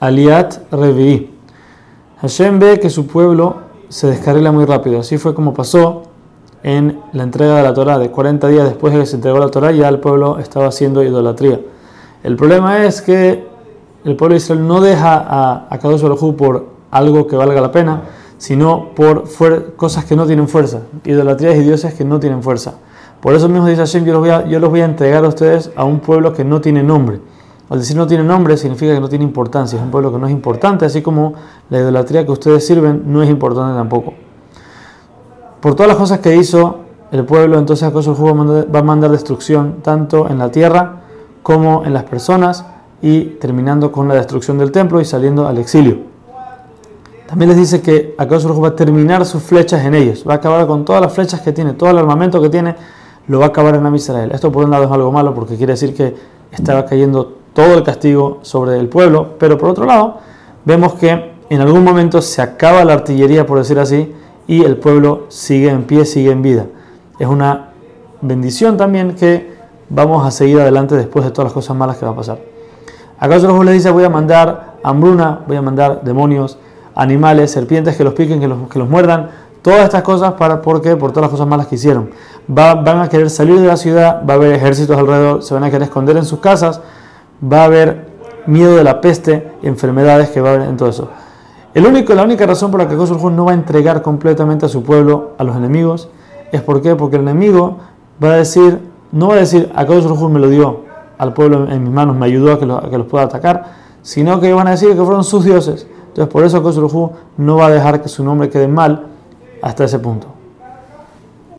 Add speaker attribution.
Speaker 1: Aliat Revi. Hashem ve que su pueblo se descarrila muy rápido. Así fue como pasó en la entrega de la Torah. De 40 días después de que se entregó la Torah, ya el pueblo estaba haciendo idolatría. El problema es que el pueblo de Israel no deja a, a Kadosh por algo que valga la pena, sino por cosas que no tienen fuerza, idolatrías y dioses que no tienen fuerza. Por eso mismo dice Hashem, yo los, voy a, yo los voy a entregar a ustedes a un pueblo que no tiene nombre. Al decir no tiene nombre significa que no tiene importancia, es un pueblo que no es importante, así como la idolatría que ustedes sirven no es importante tampoco. Por todas las cosas que hizo el pueblo, entonces Acoso va a mandar destrucción tanto en la tierra como en las personas y terminando con la destrucción del templo y saliendo al exilio. También les dice que Akadosh va a terminar sus flechas en ellos, va a acabar con todas las flechas que tiene, todo el armamento que tiene, lo va a acabar en Am Israel. Esto por un lado es algo malo porque quiere decir que estaba cayendo todo el castigo sobre el pueblo, pero por otro lado vemos que en algún momento se acaba la artillería, por decir así, y el pueblo sigue en pie, sigue en vida. Es una bendición también que vamos a seguir adelante después de todas las cosas malas que va a pasar. Acá Akadosh le dice, voy a mandar hambruna, voy a mandar demonios, animales, serpientes que los piquen, que los, que los muerdan, todas estas cosas para, porque por todas las cosas malas que hicieron. van a querer salir de la ciudad, va a haber ejércitos alrededor, se van a querer esconder en sus casas, va a haber miedo de la peste enfermedades que va a haber en todo eso. El único, la única razón por la que Kosovo no va a entregar completamente a su pueblo, a los enemigos, es porque el enemigo va a decir, no va a decir, a Kosovo me lo dio al pueblo en mis manos, me ayudó a que, a que los pueda atacar, sino que van a decir que fueron sus dioses. Entonces por eso Kosovo no va a dejar que su nombre quede mal hasta ese punto.